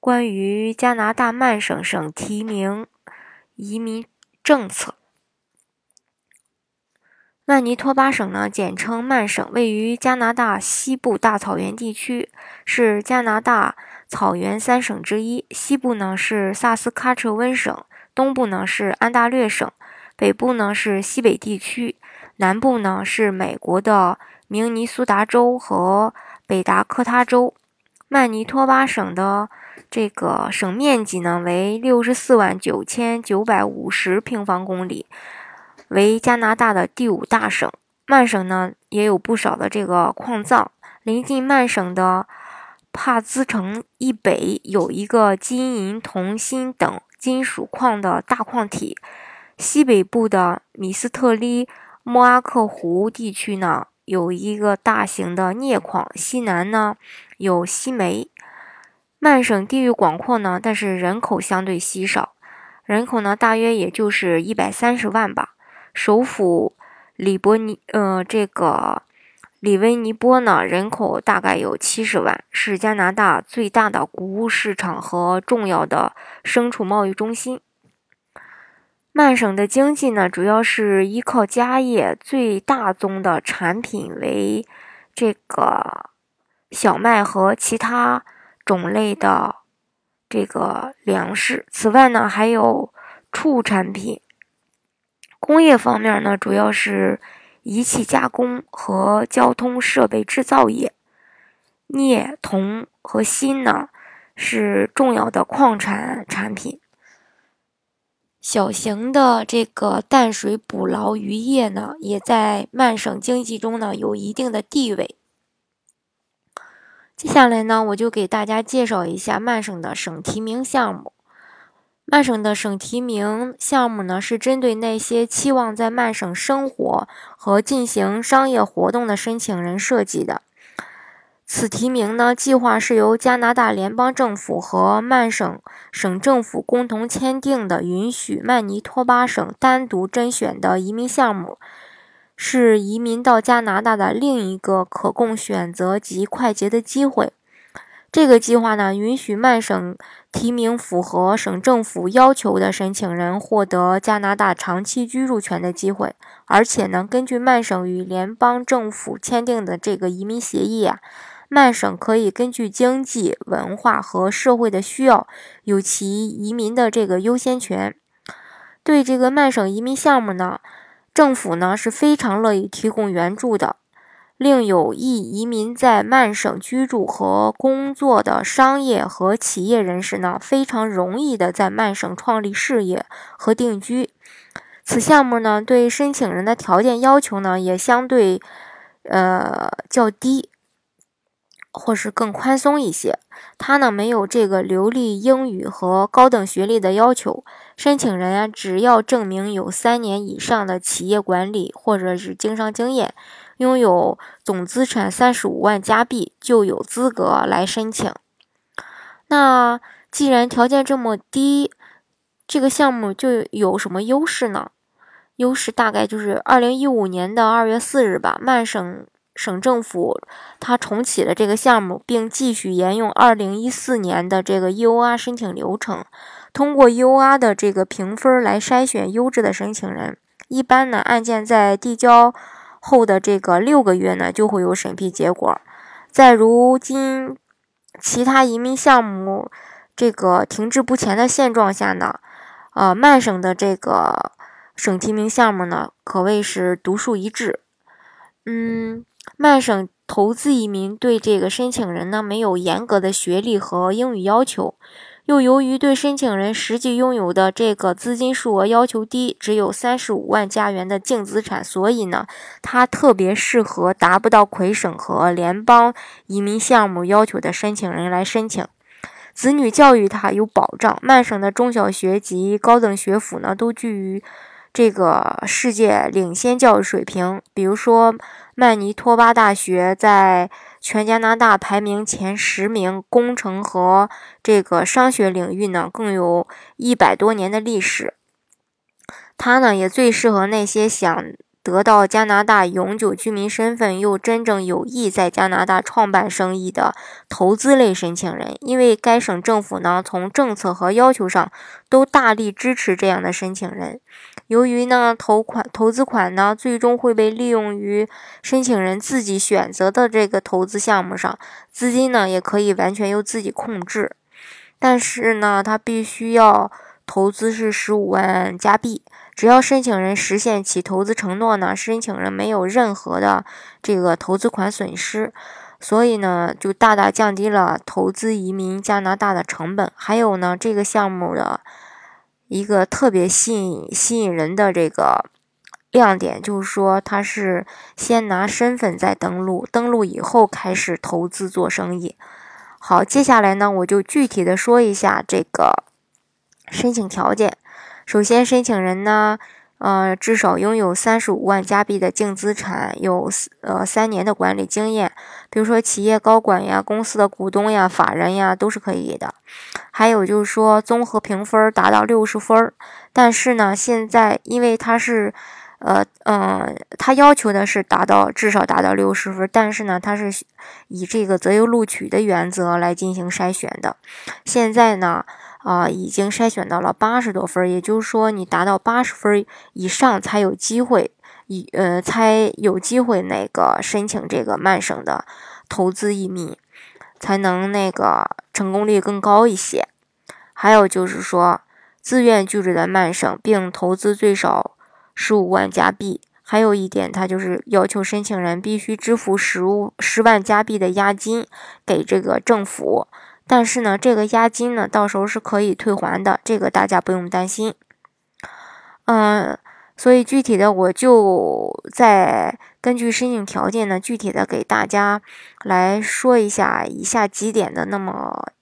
关于加拿大曼省省提名移民政策。曼尼托巴省呢，简称曼省，位于加拿大西部大草原地区，是加拿大草原三省之一。西部呢是萨斯喀彻温省，东部呢是安大略省，北部呢是西北地区，南部呢是美国的。明尼苏达州和北达科他州，曼尼托巴省的这个省面积呢为六十四万九千九百五十平方公里，为加拿大的第五大省。曼省呢也有不少的这个矿藏，临近曼省的帕兹城以北有一个金银铜锌等金属矿的大矿体，西北部的米斯特利莫阿克湖地区呢。有一个大型的镍矿，西南呢有西煤。曼省地域广阔呢，但是人口相对稀少，人口呢大约也就是一百三十万吧。首府里伯尼，呃，这个里维尼波呢，人口大概有七十万，是加拿大最大的谷物市场和重要的牲畜贸易中心。曼省的经济呢，主要是依靠家业，最大宗的产品为这个小麦和其他种类的这个粮食。此外呢，还有畜产品。工业方面呢，主要是仪器加工和交通设备制造业。镍、铜和锌呢，是重要的矿产产品。小型的这个淡水捕捞渔业呢，也在曼省经济中呢有一定的地位。接下来呢，我就给大家介绍一下曼省的省提名项目。曼省的省提名项目呢，是针对那些期望在曼省生活和进行商业活动的申请人设计的。此提名呢，计划是由加拿大联邦政府和曼省省政府共同签订的，允许曼尼托巴省单独甄选的移民项目，是移民到加拿大的另一个可供选择及快捷的机会。这个计划呢，允许曼省提名符合省政府要求的申请人获得加拿大长期居住权的机会，而且呢，根据曼省与联邦政府签订的这个移民协议啊。曼省可以根据经济、文化和社会的需要，有其移民的这个优先权。对这个曼省移民项目呢，政府呢是非常乐意提供援助的。令有意移民在曼省居住和工作的商业和企业人士呢，非常容易的在曼省创立事业和定居。此项目呢，对申请人的条件要求呢，也相对呃较低。或是更宽松一些，它呢没有这个流利英语和高等学历的要求。申请人呀，只要证明有三年以上的企业管理或者是经商经验，拥有总资产三十五万加币，就有资格来申请。那既然条件这么低，这个项目就有什么优势呢？优势大概就是二零一五年的二月四日吧，曼省。省政府它重启了这个项目，并继续沿用二零一四年的这个 EOR 申请流程，通过 U R 的这个评分来筛选优质的申请人。一般呢，案件在递交后的这个六个月呢，就会有审批结果。在如今其他移民项目这个停滞不前的现状下呢，呃，曼省的这个省提名项目呢，可谓是独树一帜。嗯。曼省投资移民对这个申请人呢没有严格的学历和英语要求，又由于对申请人实际拥有的这个资金数额要求低，只有三十五万加元的净资产，所以呢，它特别适合达不到魁省和联邦移民项目要求的申请人来申请。子女教育它有保障。曼省的中小学及高等学府呢，都居于这个世界领先教育水平。比如说，曼尼托巴大学在全加拿大排名前十名，工程和这个商学领域呢，更有一百多年的历史。它呢，也最适合那些想。得到加拿大永久居民身份又真正有意在加拿大创办生意的投资类申请人，因为该省政府呢从政策和要求上都大力支持这样的申请人。由于呢投款投资款呢最终会被利用于申请人自己选择的这个投资项目上，资金呢也可以完全由自己控制。但是呢，他必须要投资是十五万加币。只要申请人实现其投资承诺呢，申请人没有任何的这个投资款损失，所以呢，就大大降低了投资移民加拿大的成本。还有呢，这个项目的一个特别吸引吸引人的这个亮点，就是说它是先拿身份再登录，登录以后开始投资做生意。好，接下来呢，我就具体的说一下这个申请条件。首先，申请人呢，呃，至少拥有三十五万加币的净资产，有呃三年的管理经验，比如说企业高管呀、公司的股东呀、法人呀，都是可以的。还有就是说，综合评分达到六十分。但是呢，现在因为他是，呃嗯，他要求的是达到至少达到六十分，但是呢，他是以这个择优录取的原则来进行筛选的。现在呢。啊，已经筛选到了八十多分，也就是说，你达到八十分以上才有机会，以呃才有机会那个申请这个曼省的投资移民，才能那个成功率更高一些。还有就是说，自愿居住在曼省并投资最少十五万加币。还有一点，他就是要求申请人必须支付十五十万加币的押金给这个政府。但是呢，这个押金呢，到时候是可以退还的，这个大家不用担心。嗯，所以具体的我就再根据申请条件呢，具体的给大家来说一下以下几点的那么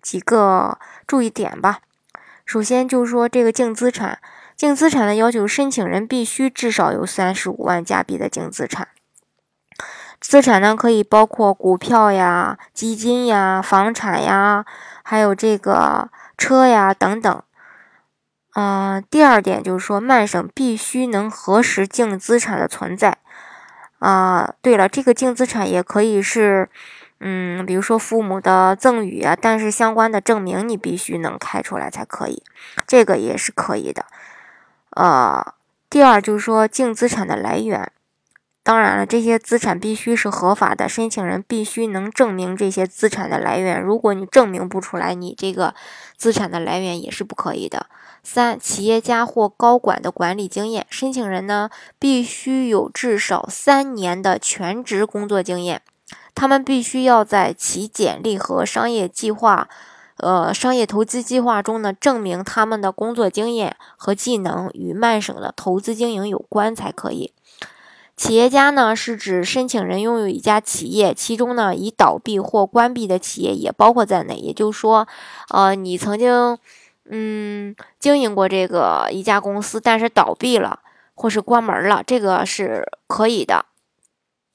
几个注意点吧。首先就是说这个净资产，净资产的要求，申请人必须至少有三十五万加币的净资产。资产呢，可以包括股票呀、基金呀、房产呀，还有这个车呀等等。嗯，第二点就是说，曼省必须能核实净资产的存在。啊，对了，这个净资产也可以是，嗯，比如说父母的赠与啊，但是相关的证明你必须能开出来才可以，这个也是可以的。呃，第二就是说净资产的来源。当然了，这些资产必须是合法的，申请人必须能证明这些资产的来源。如果你证明不出来，你这个资产的来源也是不可以的。三、企业家或高管的管理经验，申请人呢必须有至少三年的全职工作经验，他们必须要在其简历和商业计划、呃商业投资计划中呢证明他们的工作经验和技能与曼省的投资经营有关才可以。企业家呢，是指申请人拥有一家企业，其中呢已倒闭或关闭的企业也包括在内。也就是说，呃，你曾经嗯经营过这个一家公司，但是倒闭了或是关门了，这个是可以的。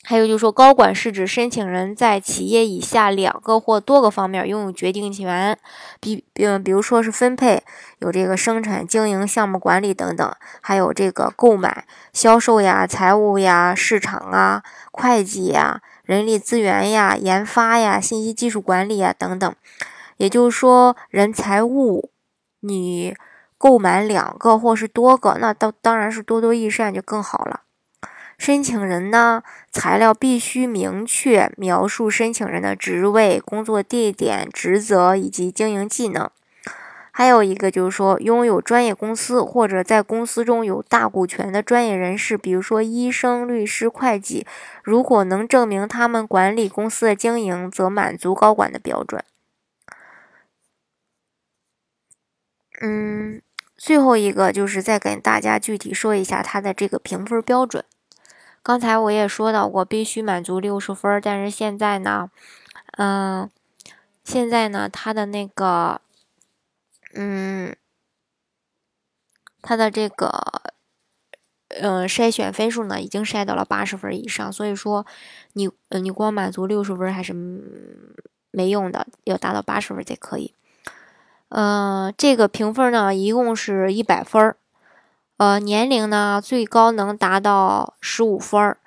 还有就是说，高管是指申请人在企业以下两个或多个方面拥有决定权，比比比如说是分配，有这个生产经营、项目管理等等，还有这个购买、销售呀、财务呀、市场啊、会计呀、人力资源呀、研发呀、信息技术管理呀等等。也就是说，人财物你购买两个或是多个，那当当然是多多益善就更好了。申请人呢，材料必须明确描述申请人的职位、工作地点、职责以及经营技能。还有一个就是说，拥有专业公司或者在公司中有大股权的专业人士，比如说医生、律师、会计，如果能证明他们管理公司的经营，则满足高管的标准。嗯，最后一个就是再跟大家具体说一下他的这个评分标准。刚才我也说到过，必须满足六十分，但是现在呢，嗯，现在呢，他的那个，嗯，他的这个，嗯，筛选分数呢，已经筛到了八十分以上。所以说，你，你光满足六十分还是没用的，要达到八十分才可以。嗯，这个评分呢，一共是一百分儿呃，年龄呢，最高能达到十五分儿。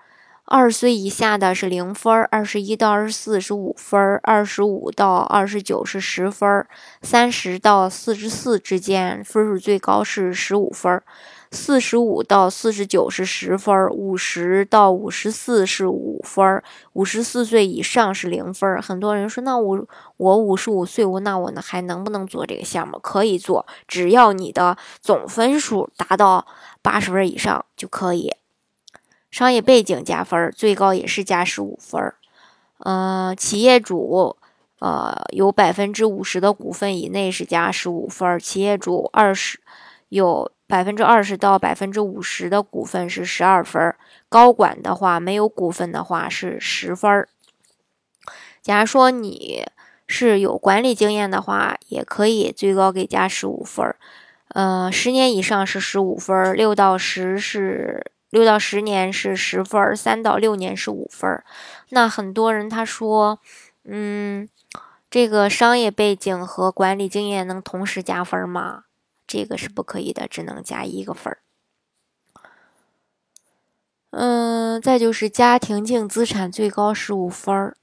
二十岁以下的是零分儿，二十一到二十四是五分儿，二十五到二十九是十分儿，三十到四十四之间分数最高是十五分儿，四十五到四十九是十分儿，五十到五十四是五分儿，五十四岁以上是零分儿。很多人说，那我我五十五岁，我那我呢还能不能做这个项目？可以做，只要你的总分数达到八十分以上就可以。商业背景加分，最高也是加十五分。嗯，企业主，呃，有百分之五十的股份以内是加十五分。企业主二十有百分之二十到百分之五十的股份是十二分。高管的话，没有股份的话是十分。假如说你是有管理经验的话，也可以最高给加十五分。呃，十年以上是十五分，六到十是。六到十年是十分，三到六年是五分。那很多人他说，嗯，这个商业背景和管理经验能同时加分吗？这个是不可以的，只能加一个分儿。嗯，再就是家庭净资产最高十五分儿。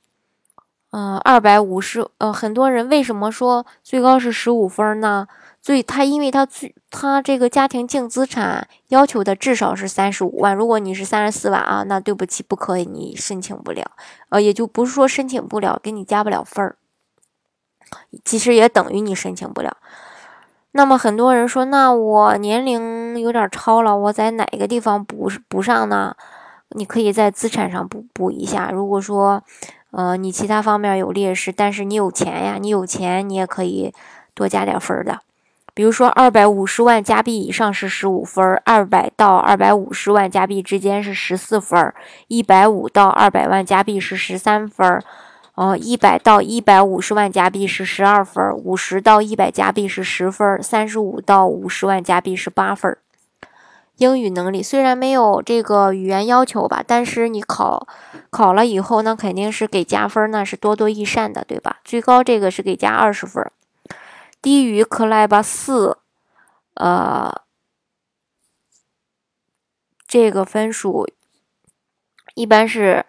嗯，二百五十。呃，很多人为什么说最高是十五分呢？最他，因为他最他这个家庭净资产要求的至少是三十五万。如果你是三十四万啊，那对不起，不可以，你申请不了。呃，也就不是说申请不了，给你加不了分儿。其实也等于你申请不了。那么很多人说，那我年龄有点超了，我在哪个地方补补上呢？你可以在资产上补补一下。如果说，呃，你其他方面有劣势，但是你有钱呀，你有钱，你也可以多加点分的。比如说，二百五十万加币以上是十五分，二百到二百五十万加币之间是十四分，一百五到二百万加币是十三分，呃，一百到一百五十万加币是十二分，五十到一百加币是十分，三十五到五十万加币是八分。英语能力虽然没有这个语言要求吧，但是你考考了以后，那肯定是给加分，那是多多益善的，对吧？最高这个是给加二十分。低于克莱巴四，呃，这个分数一般是，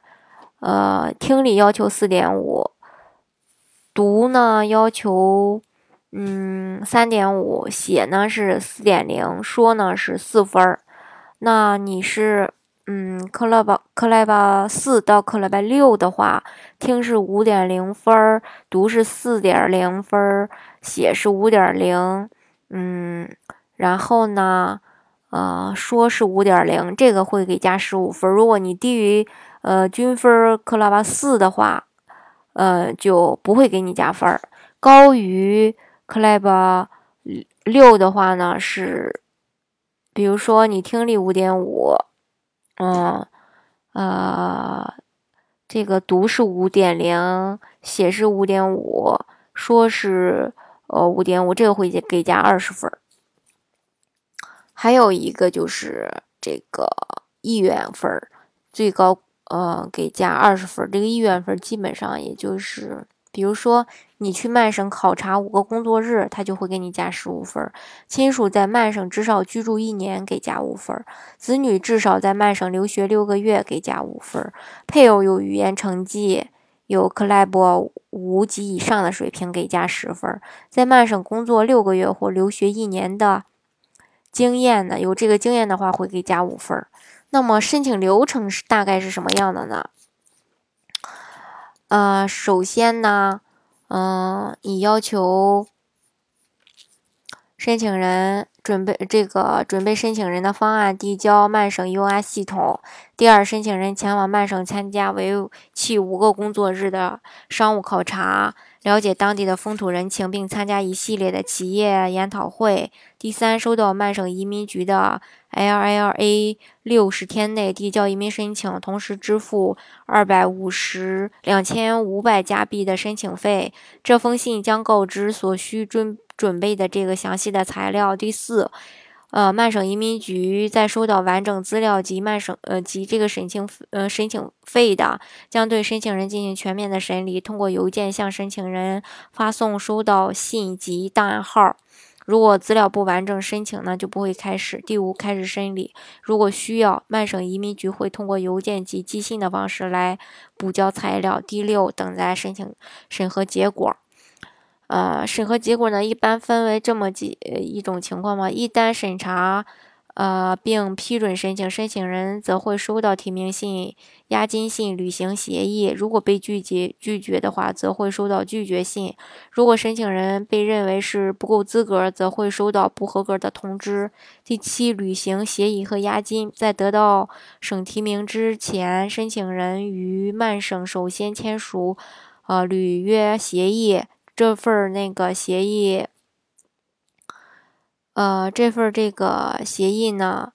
呃，听力要求四点五，读呢要求嗯三点五，写呢是四点零，说呢是四分儿。那你是嗯克莱巴克莱巴四到克莱巴六的话，听是五点零分儿，读是四点零分儿。写是五点零，嗯，然后呢，呃，说是五点零，这个会给加十五分。如果你低于呃均分克拉巴四的话，呃，就不会给你加分儿。高于克拉巴六的话呢，是，比如说你听力五点五，嗯，呃，这个读是五点零，写是五点五，说是。呃，五点五，这个会给加二十分儿。还有一个就是这个意愿分儿，最高呃给加二十分。这个意愿分基本上也就是，比如说你去曼省考察五个工作日，他就会给你加十五分。亲属在曼省至少居住一年，给加五分。子女至少在曼省留学六个月，给加五分。配偶有语言成绩。有克莱博五级以上的水平给加十分，在曼省工作六个月或留学一年的经验呢？有这个经验的话会给加五分。那么申请流程是大概是什么样的呢？呃，首先呢，嗯，你要求申请人。准备这个准备申请人的方案递交曼省 UI 系统。第二，申请人前往曼省参加为期五个工作日的商务考察。了解当地的风土人情，并参加一系列的企业研讨会。第三，收到曼省移民局的 LLA，六十天内递交移民申请，同时支付二百五十两千五百加币的申请费。这封信将告知所需准准备的这个详细的材料。第四。呃，曼省移民局在收到完整资料及曼省呃及这个申请呃申请费的，将对申请人进行全面的审理，通过邮件向申请人发送收到信及档案号。如果资料不完整，申请呢就不会开始。第五，开始审理。如果需要，曼省移民局会通过邮件及寄信的方式来补交材料。第六，等待申请审核结果。呃，审核结果呢，一般分为这么几一种情况嘛。一旦审查，呃，并批准申请，申请人则会收到提名信、押金信、履行协议。如果被拒绝拒绝的话，则会收到拒绝信。如果申请人被认为是不够资格，则会收到不合格的通知。第七，履行协议和押金，在得到省提名之前，申请人与曼省首先签署呃履约协议。这份那个协议，呃，这份这个协议呢，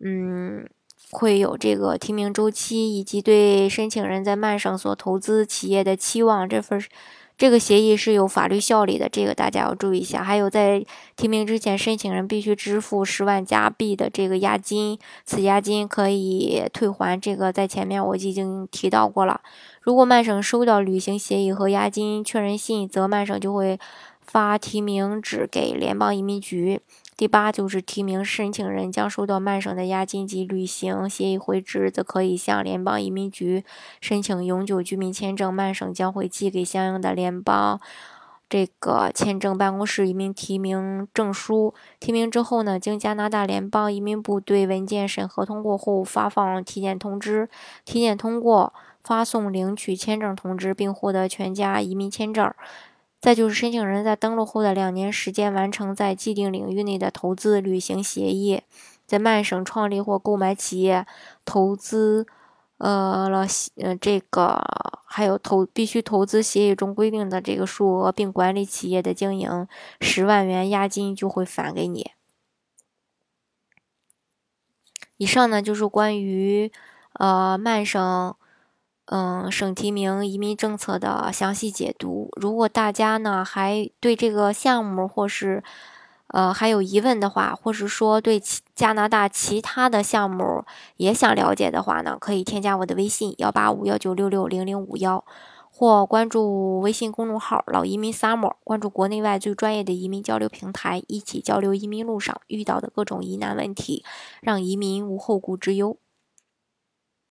嗯，会有这个提名周期以及对申请人在曼省所投资企业的期望。这份这个协议是有法律效力的，这个大家要注意一下。还有，在提名之前，申请人必须支付十万加币的这个押金，此押金可以退还。这个在前面我已经提到过了。如果曼省收到履行协议和押金确认信，则曼省就会发提名纸给联邦移民局。第八就是提名申请人将收到曼省的押金及履行协议回执，则可以向联邦移民局申请永久居民签证。曼省将会寄给相应的联邦这个签证办公室移民提名证书。提名之后呢，经加拿大联邦移民部对文件审核通过后，发放体检通知。体检通过。发送领取签证通知，并获得全家移民签证。再就是申请人在登陆后的两年时间完成在既定领域内的投资履行协议，在曼省创立或购买企业，投资呃了呃这个还有投必须投资协议中规定的这个数额，并管理企业的经营，十万元押金就会返给你。以上呢就是关于呃曼省。嗯，省提名移民政策的详细解读。如果大家呢还对这个项目或是呃还有疑问的话，或是说对其加拿大其他的项目也想了解的话呢，可以添加我的微信幺八五幺九六六零零五幺，或关注微信公众号“老移民 summer”，关注国内外最专业的移民交流平台，一起交流移民路上遇到的各种疑难问题，让移民无后顾之忧。